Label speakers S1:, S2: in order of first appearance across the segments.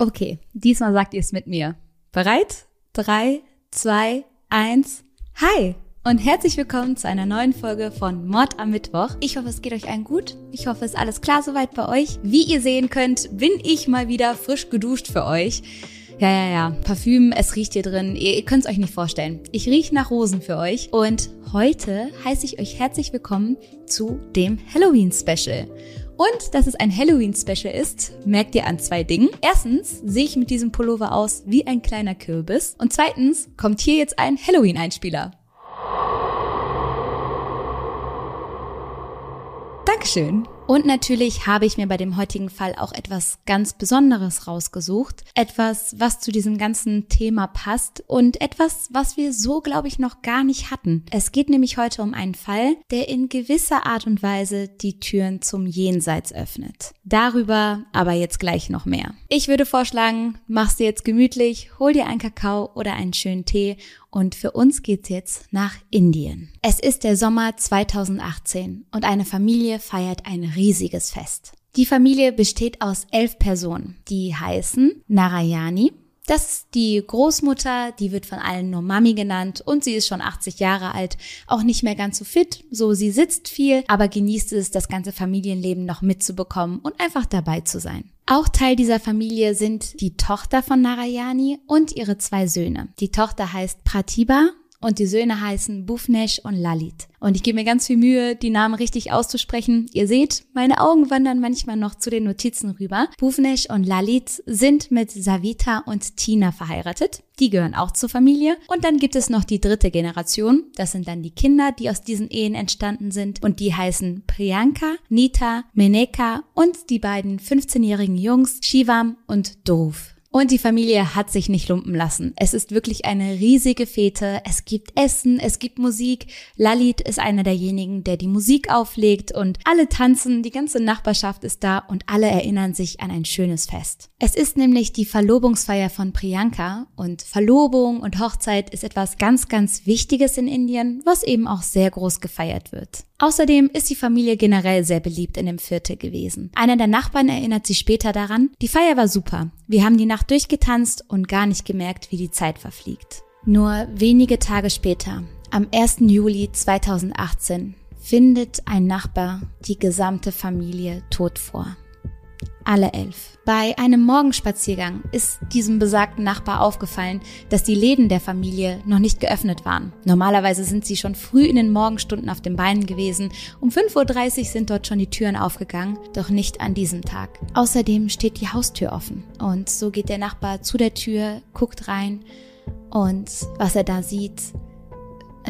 S1: Okay, diesmal sagt ihr es mit mir. Bereit? Drei, zwei, eins. Hi! Und herzlich willkommen zu einer neuen Folge von Mord am Mittwoch. Ich hoffe, es geht euch allen gut. Ich hoffe, es ist alles klar soweit bei euch. Wie ihr sehen könnt, bin ich mal wieder frisch geduscht für euch. Ja, ja, ja. Parfüm, es riecht hier drin. Ihr, ihr könnt es euch nicht vorstellen. Ich rieche nach Rosen für euch. Und heute heiße ich euch herzlich willkommen zu dem Halloween-Special. Und dass es ein Halloween-Special ist, merkt ihr an zwei Dingen. Erstens sehe ich mit diesem Pullover aus wie ein kleiner Kürbis. Und zweitens kommt hier jetzt ein Halloween-Einspieler. Dankeschön. Und natürlich habe ich mir bei dem heutigen Fall auch etwas ganz Besonderes rausgesucht. Etwas, was zu diesem ganzen Thema passt und etwas, was wir so, glaube ich, noch gar nicht hatten. Es geht nämlich heute um einen Fall, der in gewisser Art und Weise die Türen zum Jenseits öffnet. Darüber aber jetzt gleich noch mehr. Ich würde vorschlagen, mach's dir jetzt gemütlich, hol dir einen Kakao oder einen schönen Tee und für uns geht's jetzt nach Indien. Es ist der Sommer 2018 und eine Familie feiert ein riesiges Fest. Die Familie besteht aus elf Personen. Die heißen Narayani. Das ist die Großmutter, die wird von allen nur Mami genannt und sie ist schon 80 Jahre alt, auch nicht mehr ganz so fit, so sie sitzt viel, aber genießt es, das ganze Familienleben noch mitzubekommen und einfach dabei zu sein. Auch Teil dieser Familie sind die Tochter von Narayani und ihre zwei Söhne. Die Tochter heißt Pratibha und die Söhne heißen Bufnesh und Lalit. Und ich gebe mir ganz viel Mühe, die Namen richtig auszusprechen. Ihr seht, meine Augen wandern manchmal noch zu den Notizen rüber. Bufnesh und Lalit sind mit Savita und Tina verheiratet. Die gehören auch zur Familie. Und dann gibt es noch die dritte Generation. Das sind dann die Kinder, die aus diesen Ehen entstanden sind. Und die heißen Priyanka, Nita, Meneka und die beiden 15-jährigen Jungs Shivam und Dhruv. Und die Familie hat sich nicht lumpen lassen. Es ist wirklich eine riesige Fete. Es gibt Essen, es gibt Musik. Lalit ist einer derjenigen, der die Musik auflegt und alle tanzen, die ganze Nachbarschaft ist da und alle erinnern sich an ein schönes Fest. Es ist nämlich die Verlobungsfeier von Priyanka und Verlobung und Hochzeit ist etwas ganz, ganz Wichtiges in Indien, was eben auch sehr groß gefeiert wird. Außerdem ist die Familie generell sehr beliebt in dem Viertel gewesen. Einer der Nachbarn erinnert sich später daran, die Feier war super. Wir haben die Nacht durchgetanzt und gar nicht gemerkt, wie die Zeit verfliegt. Nur wenige Tage später, am 1. Juli 2018, findet ein Nachbar die gesamte Familie tot vor alle elf. Bei einem Morgenspaziergang ist diesem besagten Nachbar aufgefallen, dass die Läden der Familie noch nicht geöffnet waren. Normalerweise sind sie schon früh in den Morgenstunden auf den Beinen gewesen. Um 5.30 Uhr sind dort schon die Türen aufgegangen, doch nicht an diesem Tag. Außerdem steht die Haustür offen. Und so geht der Nachbar zu der Tür, guckt rein und was er da sieht,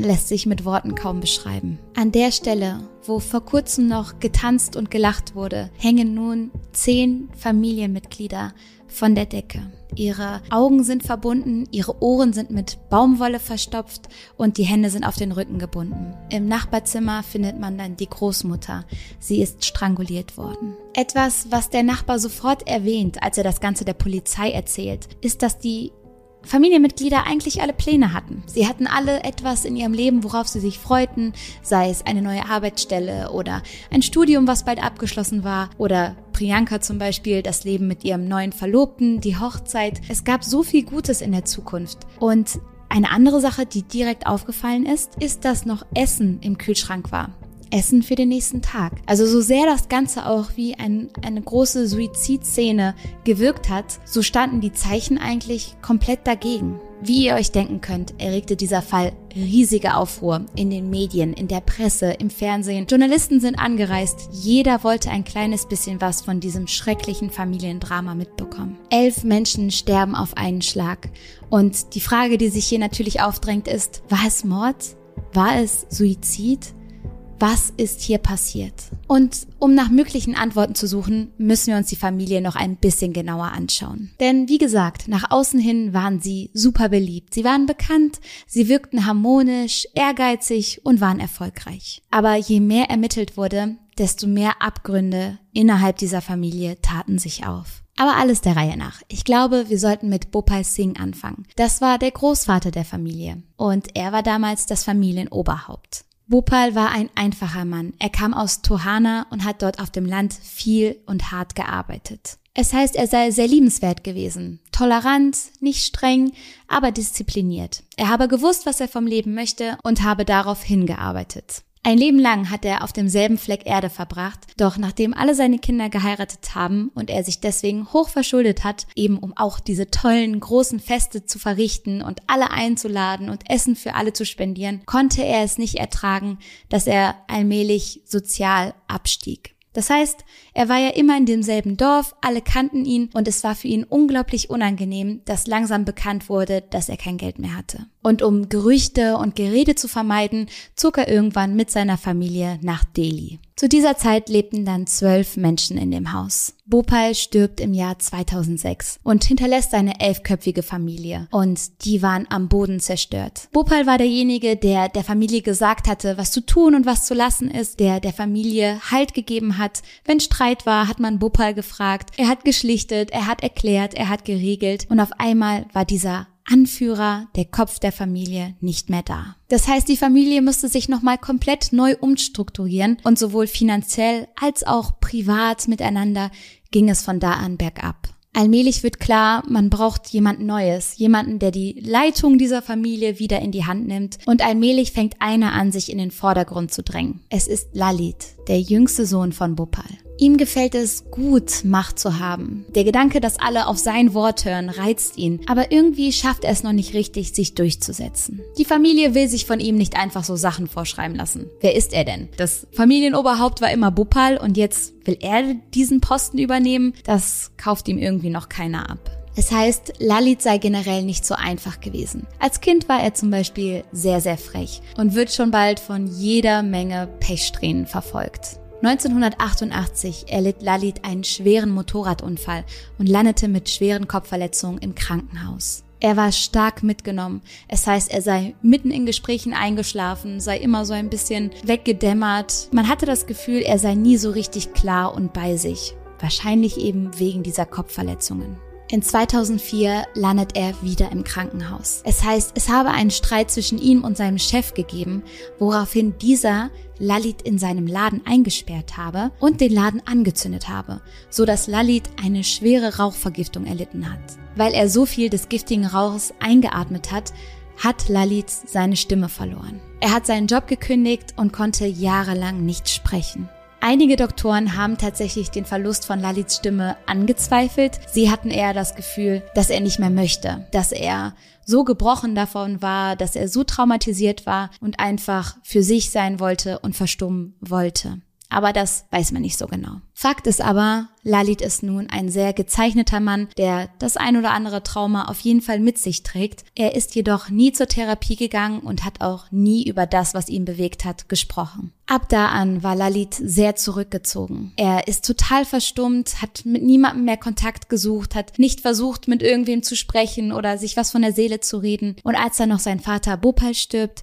S1: lässt sich mit Worten kaum beschreiben. An der Stelle, wo vor kurzem noch getanzt und gelacht wurde, hängen nun zehn Familienmitglieder von der Decke. Ihre Augen sind verbunden, ihre Ohren sind mit Baumwolle verstopft und die Hände sind auf den Rücken gebunden. Im Nachbarzimmer findet man dann die Großmutter. Sie ist stranguliert worden. Etwas, was der Nachbar sofort erwähnt, als er das Ganze der Polizei erzählt, ist, dass die Familienmitglieder eigentlich alle Pläne hatten. Sie hatten alle etwas in ihrem Leben, worauf sie sich freuten, sei es eine neue Arbeitsstelle oder ein Studium, was bald abgeschlossen war oder Priyanka zum Beispiel, das Leben mit ihrem neuen Verlobten, die Hochzeit. Es gab so viel Gutes in der Zukunft. Und eine andere Sache, die direkt aufgefallen ist, ist, dass noch Essen im Kühlschrank war. Essen für den nächsten Tag. Also so sehr das Ganze auch wie ein, eine große Suizidszene gewirkt hat, so standen die Zeichen eigentlich komplett dagegen. Wie ihr euch denken könnt, erregte dieser Fall riesige Aufruhr in den Medien, in der Presse, im Fernsehen. Journalisten sind angereist. Jeder wollte ein kleines bisschen was von diesem schrecklichen Familiendrama mitbekommen. Elf Menschen sterben auf einen Schlag. Und die Frage, die sich hier natürlich aufdrängt, ist, war es Mord? War es Suizid? Was ist hier passiert? Und um nach möglichen Antworten zu suchen, müssen wir uns die Familie noch ein bisschen genauer anschauen. Denn wie gesagt, nach außen hin waren sie super beliebt. Sie waren bekannt, sie wirkten harmonisch, ehrgeizig und waren erfolgreich. Aber je mehr ermittelt wurde, desto mehr Abgründe innerhalb dieser Familie taten sich auf. Aber alles der Reihe nach. Ich glaube, wir sollten mit Bopal Singh anfangen. Das war der Großvater der Familie und er war damals das Familienoberhaupt. Bhopal war ein einfacher Mann. Er kam aus Tohana und hat dort auf dem Land viel und hart gearbeitet. Es heißt, er sei sehr liebenswert gewesen, tolerant, nicht streng, aber diszipliniert. Er habe gewusst, was er vom Leben möchte und habe darauf hingearbeitet. Ein Leben lang hat er auf demselben Fleck Erde verbracht, doch nachdem alle seine Kinder geheiratet haben und er sich deswegen hoch verschuldet hat, eben um auch diese tollen großen Feste zu verrichten und alle einzuladen und Essen für alle zu spendieren, konnte er es nicht ertragen, dass er allmählich sozial abstieg. Das heißt, er war ja immer in demselben Dorf, alle kannten ihn und es war für ihn unglaublich unangenehm, dass langsam bekannt wurde, dass er kein Geld mehr hatte. Und um Gerüchte und Gerede zu vermeiden, zog er irgendwann mit seiner Familie nach Delhi. Zu dieser Zeit lebten dann zwölf Menschen in dem Haus. Bhopal stirbt im Jahr 2006 und hinterlässt seine elfköpfige Familie. Und die waren am Boden zerstört. Bhopal war derjenige, der der Familie gesagt hatte, was zu tun und was zu lassen ist, der der Familie Halt gegeben hat. Wenn Streit war, hat man Bhopal gefragt. Er hat geschlichtet, er hat erklärt, er hat geregelt. Und auf einmal war dieser Anführer, der Kopf der Familie, nicht mehr da. Das heißt, die Familie musste sich nochmal komplett neu umstrukturieren und sowohl finanziell als auch privat miteinander ging es von da an bergab. Allmählich wird klar, man braucht jemand Neues, jemanden, der die Leitung dieser Familie wieder in die Hand nimmt und allmählich fängt einer an, sich in den Vordergrund zu drängen. Es ist Lalit, der jüngste Sohn von Bhopal. Ihm gefällt es gut, Macht zu haben. Der Gedanke, dass alle auf sein Wort hören, reizt ihn, aber irgendwie schafft er es noch nicht richtig, sich durchzusetzen. Die Familie will sich von ihm nicht einfach so Sachen vorschreiben lassen. Wer ist er denn? Das Familienoberhaupt war immer Bupal und jetzt will er diesen Posten übernehmen? Das kauft ihm irgendwie noch keiner ab. Es heißt, Lalit sei generell nicht so einfach gewesen. Als Kind war er zum Beispiel sehr, sehr frech und wird schon bald von jeder Menge Pechsträhnen verfolgt. 1988 erlitt Lalit einen schweren Motorradunfall und landete mit schweren Kopfverletzungen im Krankenhaus. Er war stark mitgenommen. Es heißt, er sei mitten in Gesprächen eingeschlafen, sei immer so ein bisschen weggedämmert. Man hatte das Gefühl, er sei nie so richtig klar und bei sich. Wahrscheinlich eben wegen dieser Kopfverletzungen. In 2004 landet er wieder im Krankenhaus. Es heißt, es habe einen Streit zwischen ihm und seinem Chef gegeben, woraufhin dieser Lalit in seinem Laden eingesperrt habe und den Laden angezündet habe, so dass Lalit eine schwere Rauchvergiftung erlitten hat. Weil er so viel des giftigen Rauches eingeatmet hat, hat Lalit seine Stimme verloren. Er hat seinen Job gekündigt und konnte jahrelang nicht sprechen. Einige Doktoren haben tatsächlich den Verlust von Lalits Stimme angezweifelt. Sie hatten eher das Gefühl, dass er nicht mehr möchte, dass er so gebrochen davon war, dass er so traumatisiert war und einfach für sich sein wollte und verstummen wollte. Aber das weiß man nicht so genau. Fakt ist aber, Lalit ist nun ein sehr gezeichneter Mann, der das ein oder andere Trauma auf jeden Fall mit sich trägt. Er ist jedoch nie zur Therapie gegangen und hat auch nie über das, was ihn bewegt hat, gesprochen. Ab da an war Lalit sehr zurückgezogen. Er ist total verstummt, hat mit niemandem mehr Kontakt gesucht, hat nicht versucht, mit irgendwem zu sprechen oder sich was von der Seele zu reden. Und als dann noch sein Vater Bopal stirbt,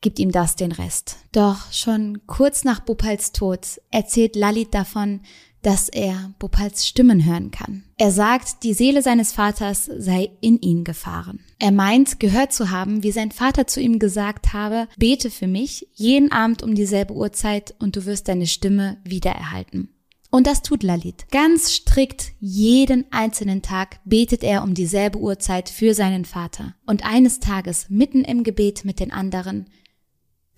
S1: gibt ihm das den Rest. Doch schon kurz nach Bhopals Tod erzählt Lalit davon, dass er Bhopals Stimmen hören kann. Er sagt, die Seele seines Vaters sei in ihn gefahren. Er meint, gehört zu haben, wie sein Vater zu ihm gesagt habe, bete für mich jeden Abend um dieselbe Uhrzeit und du wirst deine Stimme wiedererhalten. Und das tut Lalit. Ganz strikt jeden einzelnen Tag betet er um dieselbe Uhrzeit für seinen Vater. Und eines Tages, mitten im Gebet mit den anderen,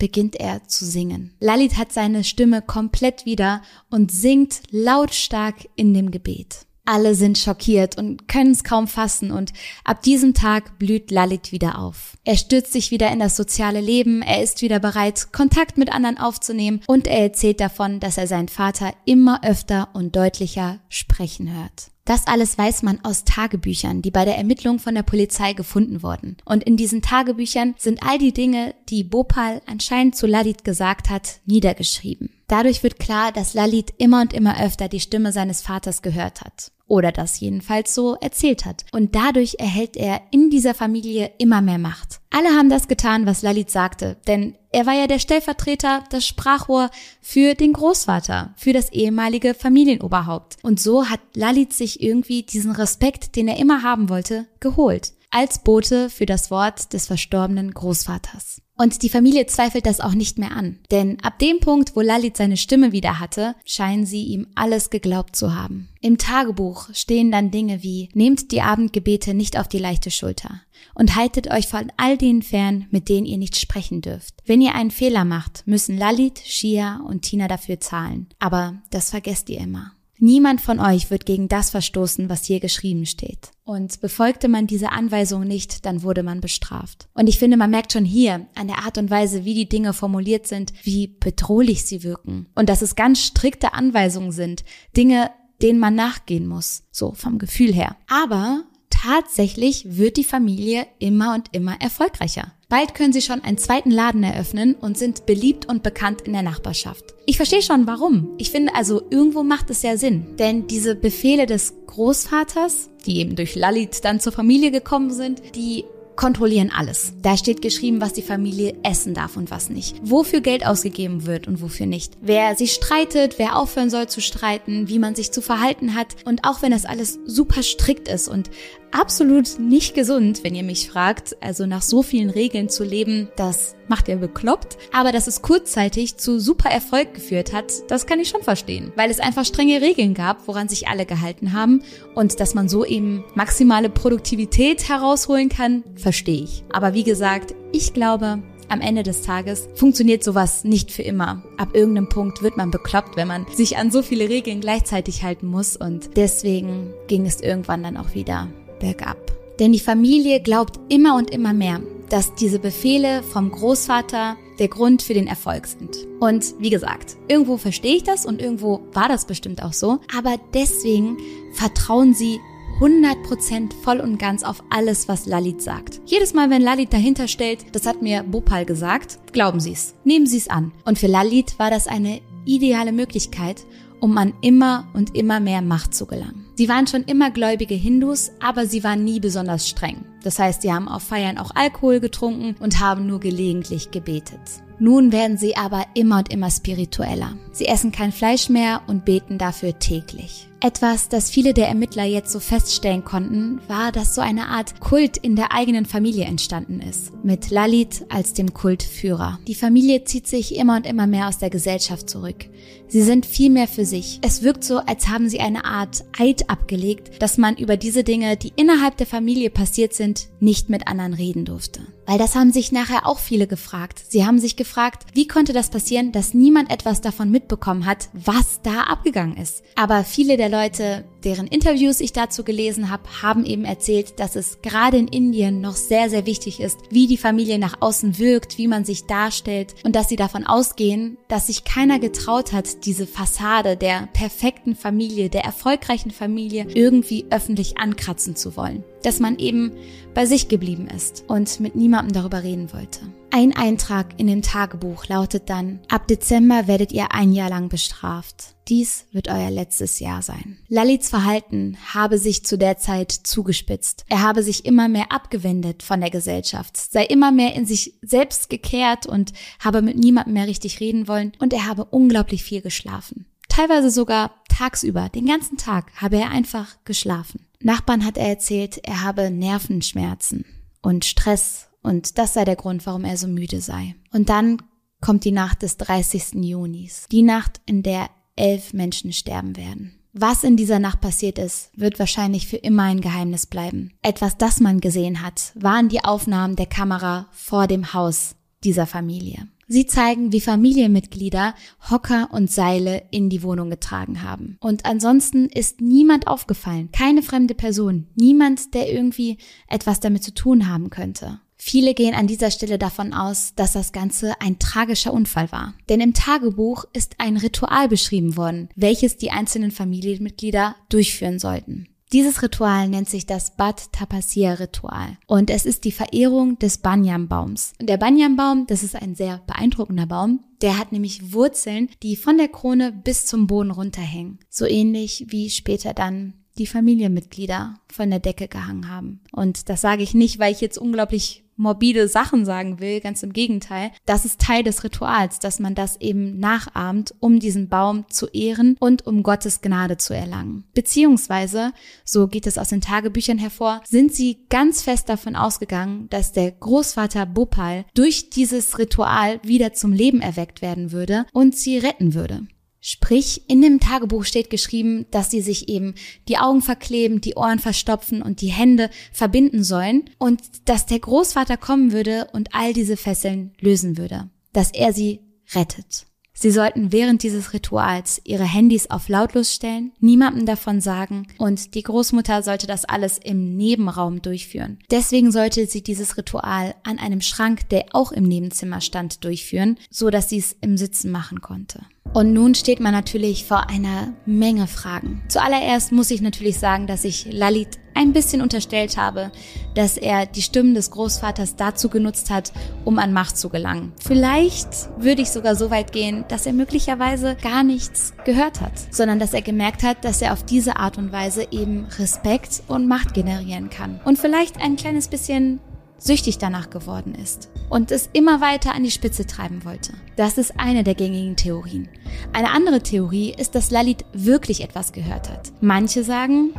S1: beginnt er zu singen. Lalit hat seine Stimme komplett wieder und singt lautstark in dem Gebet. Alle sind schockiert und können es kaum fassen und ab diesem Tag blüht Lalit wieder auf. Er stürzt sich wieder in das soziale Leben, er ist wieder bereit, Kontakt mit anderen aufzunehmen und er erzählt davon, dass er seinen Vater immer öfter und deutlicher sprechen hört. Das alles weiß man aus Tagebüchern, die bei der Ermittlung von der Polizei gefunden wurden. Und in diesen Tagebüchern sind all die Dinge, die Bhopal anscheinend zu Lalit gesagt hat, niedergeschrieben. Dadurch wird klar, dass Lalit immer und immer öfter die Stimme seines Vaters gehört hat. Oder das jedenfalls so erzählt hat. Und dadurch erhält er in dieser Familie immer mehr Macht. Alle haben das getan, was Lalit sagte, denn er war ja der Stellvertreter, das Sprachrohr für den Großvater, für das ehemalige Familienoberhaupt. Und so hat Lalit sich irgendwie diesen Respekt, den er immer haben wollte, geholt. Als Bote für das Wort des verstorbenen Großvaters. Und die Familie zweifelt das auch nicht mehr an. Denn ab dem Punkt, wo Lalit seine Stimme wieder hatte, scheinen sie ihm alles geglaubt zu haben. Im Tagebuch stehen dann Dinge wie, nehmt die Abendgebete nicht auf die leichte Schulter und haltet euch von all denen fern, mit denen ihr nicht sprechen dürft. Wenn ihr einen Fehler macht, müssen Lalit, Shia und Tina dafür zahlen. Aber das vergesst ihr immer. Niemand von euch wird gegen das verstoßen, was hier geschrieben steht. Und befolgte man diese Anweisung nicht, dann wurde man bestraft. Und ich finde, man merkt schon hier an der Art und Weise, wie die Dinge formuliert sind, wie bedrohlich sie wirken. Und dass es ganz strikte Anweisungen sind, Dinge, denen man nachgehen muss, so vom Gefühl her. Aber tatsächlich wird die Familie immer und immer erfolgreicher. Bald können sie schon einen zweiten Laden eröffnen und sind beliebt und bekannt in der Nachbarschaft. Ich verstehe schon warum. Ich finde also, irgendwo macht es ja Sinn. Denn diese Befehle des Großvaters, die eben durch Lalit dann zur Familie gekommen sind, die kontrollieren alles. Da steht geschrieben, was die Familie essen darf und was nicht. Wofür Geld ausgegeben wird und wofür nicht. Wer sich streitet, wer aufhören soll zu streiten, wie man sich zu verhalten hat. Und auch wenn das alles super strikt ist und absolut nicht gesund, wenn ihr mich fragt. Also nach so vielen Regeln zu leben, das macht ihr bekloppt. Aber dass es kurzzeitig zu super Erfolg geführt hat, das kann ich schon verstehen. Weil es einfach strenge Regeln gab, woran sich alle gehalten haben. Und dass man so eben maximale Produktivität herausholen kann, verstehe ich. Aber wie gesagt, ich glaube, am Ende des Tages funktioniert sowas nicht für immer. Ab irgendeinem Punkt wird man bekloppt, wenn man sich an so viele Regeln gleichzeitig halten muss und deswegen ging es irgendwann dann auch wieder bergab. Denn die Familie glaubt immer und immer mehr, dass diese Befehle vom Großvater der Grund für den Erfolg sind. Und wie gesagt, irgendwo verstehe ich das und irgendwo war das bestimmt auch so, aber deswegen vertrauen sie 100% voll und ganz auf alles, was Lalit sagt. Jedes Mal, wenn Lalit dahinter stellt, das hat mir Bhopal gesagt, glauben Sie es, nehmen Sie es an. Und für Lalit war das eine ideale Möglichkeit, um an immer und immer mehr Macht zu gelangen. Sie waren schon immer gläubige Hindus, aber sie waren nie besonders streng. Das heißt, sie haben auf Feiern auch Alkohol getrunken und haben nur gelegentlich gebetet. Nun werden sie aber immer und immer spiritueller. Sie essen kein Fleisch mehr und beten dafür täglich. Etwas, das viele der Ermittler jetzt so feststellen konnten, war, dass so eine Art Kult in der eigenen Familie entstanden ist, mit Lalit als dem Kultführer. Die Familie zieht sich immer und immer mehr aus der Gesellschaft zurück. Sie sind viel mehr für sich. Es wirkt so, als haben sie eine Art Eid abgelegt, dass man über diese Dinge, die innerhalb der Familie passiert sind, nicht mit anderen reden durfte. Weil das haben sich nachher auch viele gefragt. Sie haben sich gefragt, wie konnte das passieren, dass niemand etwas davon mitbekommen hat, was da abgegangen ist. Aber viele der Leute, deren Interviews ich dazu gelesen habe, haben eben erzählt, dass es gerade in Indien noch sehr, sehr wichtig ist, wie die Familie nach außen wirkt, wie man sich darstellt und dass sie davon ausgehen, dass sich keiner getraut hat, diese Fassade der perfekten Familie, der erfolgreichen Familie irgendwie öffentlich ankratzen zu wollen. Dass man eben bei sich geblieben ist und mit niemandem darüber reden wollte. Ein Eintrag in dem Tagebuch lautet dann, ab Dezember werdet ihr ein Jahr lang bestraft. Dies wird euer letztes Jahr sein. Lalits Verhalten habe sich zu der Zeit zugespitzt. Er habe sich immer mehr abgewendet von der Gesellschaft, sei immer mehr in sich selbst gekehrt und habe mit niemandem mehr richtig reden wollen und er habe unglaublich viel geschlafen. Teilweise sogar tagsüber, den ganzen Tag habe er einfach geschlafen. Nachbarn hat er erzählt, er habe Nervenschmerzen und Stress und das sei der Grund, warum er so müde sei. Und dann kommt die Nacht des 30. Junis. Die Nacht, in der elf Menschen sterben werden. Was in dieser Nacht passiert ist, wird wahrscheinlich für immer ein Geheimnis bleiben. Etwas, das man gesehen hat, waren die Aufnahmen der Kamera vor dem Haus dieser Familie. Sie zeigen, wie Familienmitglieder Hocker und Seile in die Wohnung getragen haben. Und ansonsten ist niemand aufgefallen, keine fremde Person, niemand, der irgendwie etwas damit zu tun haben könnte. Viele gehen an dieser Stelle davon aus, dass das Ganze ein tragischer Unfall war. Denn im Tagebuch ist ein Ritual beschrieben worden, welches die einzelnen Familienmitglieder durchführen sollten. Dieses Ritual nennt sich das Bad Tapasya Ritual und es ist die Verehrung des Banyanbaums. Der Banyanbaum, das ist ein sehr beeindruckender Baum, der hat nämlich Wurzeln, die von der Krone bis zum Boden runterhängen. So ähnlich wie später dann die Familienmitglieder von der Decke gehangen haben. Und das sage ich nicht, weil ich jetzt unglaublich morbide Sachen sagen will, ganz im Gegenteil. Das ist Teil des Rituals, dass man das eben nachahmt, um diesen Baum zu ehren und um Gottes Gnade zu erlangen. Beziehungsweise, so geht es aus den Tagebüchern hervor, sind sie ganz fest davon ausgegangen, dass der Großvater Bhopal durch dieses Ritual wieder zum Leben erweckt werden würde und sie retten würde. Sprich, in dem Tagebuch steht geschrieben, dass sie sich eben die Augen verkleben, die Ohren verstopfen und die Hände verbinden sollen und dass der Großvater kommen würde und all diese Fesseln lösen würde, dass er sie rettet. Sie sollten während dieses Rituals ihre Handys auf lautlos stellen, niemandem davon sagen und die Großmutter sollte das alles im Nebenraum durchführen. Deswegen sollte sie dieses Ritual an einem Schrank, der auch im Nebenzimmer stand, durchführen, so dass sie es im Sitzen machen konnte. Und nun steht man natürlich vor einer Menge Fragen. Zuallererst muss ich natürlich sagen, dass ich Lalit ein bisschen unterstellt habe, dass er die Stimmen des Großvaters dazu genutzt hat, um an Macht zu gelangen. Vielleicht würde ich sogar so weit gehen, dass er möglicherweise gar nichts gehört hat, sondern dass er gemerkt hat, dass er auf diese Art und Weise eben Respekt und Macht generieren kann. Und vielleicht ein kleines bisschen süchtig danach geworden ist und es immer weiter an die Spitze treiben wollte. Das ist eine der gängigen Theorien. Eine andere Theorie ist, dass Lalit wirklich etwas gehört hat. Manche sagen,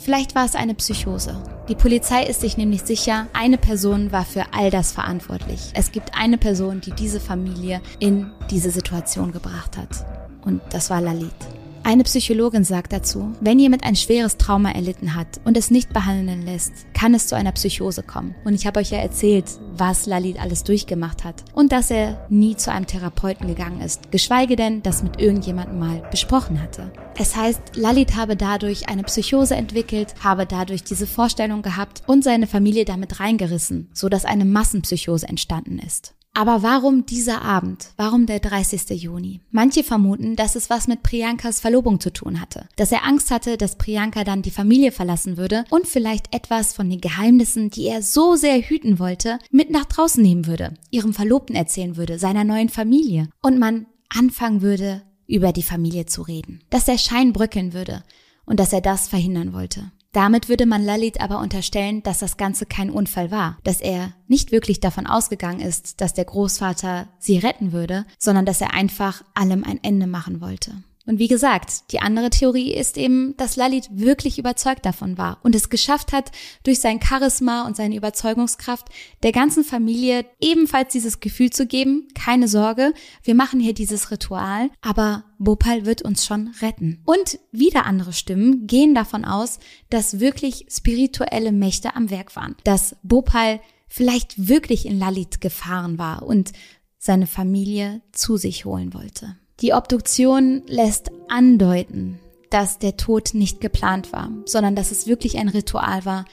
S1: vielleicht war es eine Psychose. Die Polizei ist sich nämlich sicher, eine Person war für all das verantwortlich. Es gibt eine Person, die diese Familie in diese Situation gebracht hat. Und das war Lalit. Eine Psychologin sagt dazu, wenn jemand ein schweres Trauma erlitten hat und es nicht behandeln lässt, kann es zu einer Psychose kommen. Und ich habe euch ja erzählt, was Lalit alles durchgemacht hat und dass er nie zu einem Therapeuten gegangen ist, geschweige denn das mit irgendjemandem mal besprochen hatte. Es heißt, Lalit habe dadurch eine Psychose entwickelt, habe dadurch diese Vorstellung gehabt und seine Familie damit reingerissen, so dass eine Massenpsychose entstanden ist. Aber warum dieser Abend? Warum der 30. Juni? Manche vermuten, dass es was mit Priyankas Verlobung zu tun hatte. Dass er Angst hatte, dass Priyanka dann die Familie verlassen würde und vielleicht etwas von den Geheimnissen, die er so sehr hüten wollte, mit nach draußen nehmen würde, ihrem Verlobten erzählen würde, seiner neuen Familie. Und man anfangen würde, über die Familie zu reden. Dass der Schein bröckeln würde und dass er das verhindern wollte. Damit würde man Lalit aber unterstellen, dass das Ganze kein Unfall war, dass er nicht wirklich davon ausgegangen ist, dass der Großvater sie retten würde, sondern dass er einfach allem ein Ende machen wollte. Und wie gesagt, die andere Theorie ist eben, dass Lalit wirklich überzeugt davon war und es geschafft hat, durch sein Charisma und seine Überzeugungskraft der ganzen Familie ebenfalls dieses Gefühl zu geben, keine Sorge, wir machen hier dieses Ritual, aber Bhopal wird uns schon retten. Und wieder andere Stimmen gehen davon aus, dass wirklich spirituelle Mächte am Werk waren, dass Bhopal vielleicht wirklich in Lalit gefahren war und seine Familie zu sich holen wollte. Die Obduktion lässt andeuten, dass der Tod nicht geplant war, sondern dass es wirklich ein Ritual war,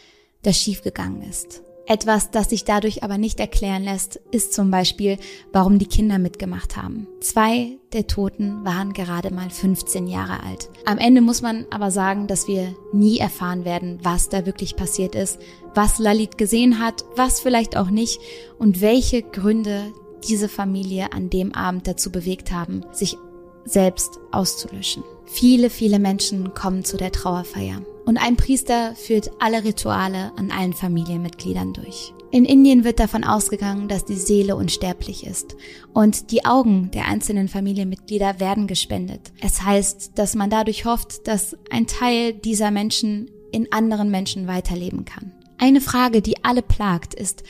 S1: das schiefgegangen ist. Etwas, das sich dadurch aber nicht erklären lässt, ist zum Beispiel, warum die Kinder mitgemacht haben. Zwei der Toten waren gerade mal 15 Jahre alt. Am Ende muss man aber sagen, dass wir nie erfahren werden, was da wirklich passiert ist, was Lalit gesehen hat, was vielleicht auch nicht und welche Gründe diese Familie an dem Abend dazu bewegt haben, sich selbst auszulöschen. Viele, viele Menschen kommen zu der Trauerfeier und ein Priester führt alle Rituale an allen Familienmitgliedern durch. In Indien wird davon ausgegangen, dass die Seele unsterblich ist und die Augen der einzelnen Familienmitglieder werden gespendet. Es heißt, dass man dadurch hofft, dass ein Teil dieser Menschen in anderen Menschen weiterleben kann. Eine Frage, die alle plagt, ist,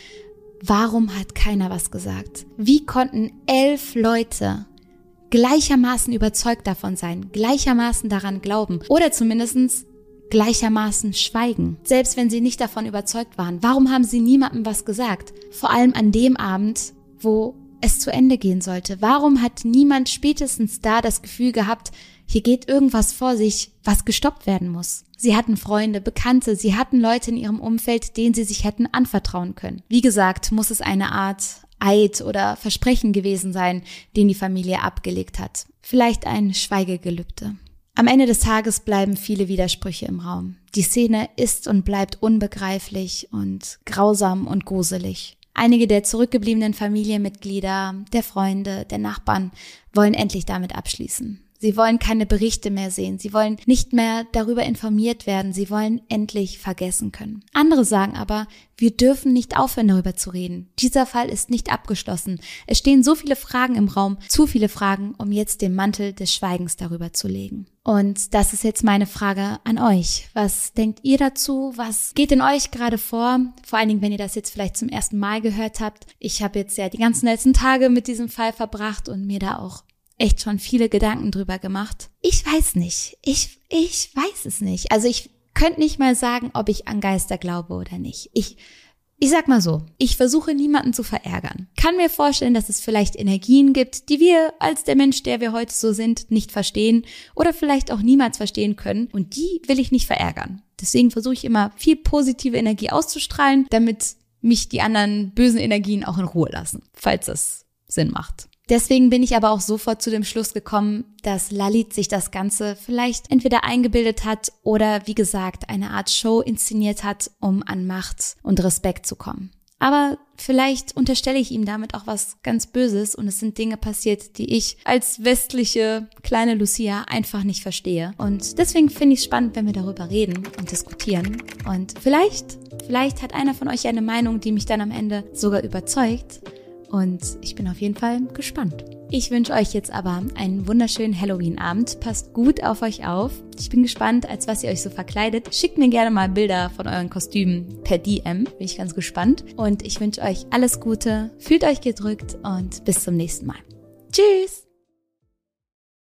S1: Warum hat keiner was gesagt? Wie konnten elf Leute gleichermaßen überzeugt davon sein, gleichermaßen daran glauben oder zumindestens gleichermaßen schweigen, selbst wenn sie nicht davon überzeugt waren? Warum haben sie niemandem was gesagt? Vor allem an dem Abend, wo es zu Ende gehen sollte. Warum hat niemand spätestens da das Gefühl gehabt, hier geht irgendwas vor sich, was gestoppt werden muss? Sie hatten Freunde, Bekannte, sie hatten Leute in ihrem Umfeld, denen sie sich hätten anvertrauen können. Wie gesagt, muss es eine Art Eid oder Versprechen gewesen sein, den die Familie abgelegt hat. Vielleicht ein Schweigegelübde. Am Ende des Tages bleiben viele Widersprüche im Raum. Die Szene ist und bleibt unbegreiflich und grausam und gruselig. Einige der zurückgebliebenen Familienmitglieder, der Freunde, der Nachbarn wollen endlich damit abschließen. Sie wollen keine Berichte mehr sehen. Sie wollen nicht mehr darüber informiert werden. Sie wollen endlich vergessen können. Andere sagen aber, wir dürfen nicht aufhören, darüber zu reden. Dieser Fall ist nicht abgeschlossen. Es stehen so viele Fragen im Raum, zu viele Fragen, um jetzt den Mantel des Schweigens darüber zu legen. Und das ist jetzt meine Frage an euch. Was denkt ihr dazu? Was geht in euch gerade vor? Vor allen Dingen, wenn ihr das jetzt vielleicht zum ersten Mal gehört habt. Ich habe jetzt ja die ganzen letzten Tage mit diesem Fall verbracht und mir da auch echt schon viele Gedanken drüber gemacht. Ich weiß nicht. Ich, ich weiß es nicht. Also ich könnte nicht mal sagen, ob ich an Geister glaube oder nicht. Ich, ich sag mal so, ich versuche niemanden zu verärgern. Kann mir vorstellen, dass es vielleicht Energien gibt, die wir als der Mensch, der wir heute so sind, nicht verstehen oder vielleicht auch niemals verstehen können. Und die will ich nicht verärgern. Deswegen versuche ich immer viel positive Energie auszustrahlen, damit mich die anderen bösen Energien auch in Ruhe lassen, falls es Sinn macht. Deswegen bin ich aber auch sofort zu dem Schluss gekommen, dass Lalit sich das Ganze vielleicht entweder eingebildet hat oder wie gesagt eine Art Show inszeniert hat, um an Macht und Respekt zu kommen. Aber vielleicht unterstelle ich ihm damit auch was ganz Böses und es sind Dinge passiert, die ich als westliche kleine Lucia einfach nicht verstehe. Und deswegen finde ich es spannend, wenn wir darüber reden und diskutieren. Und vielleicht, vielleicht hat einer von euch eine Meinung, die mich dann am Ende sogar überzeugt. Und ich bin auf jeden Fall gespannt. Ich wünsche euch jetzt aber einen wunderschönen Halloween-Abend. Passt gut auf euch auf. Ich bin gespannt, als was ihr euch so verkleidet. Schickt mir gerne mal Bilder von euren Kostümen per DM. Bin ich ganz gespannt. Und ich wünsche euch alles Gute. Fühlt euch gedrückt und bis zum nächsten Mal. Tschüss!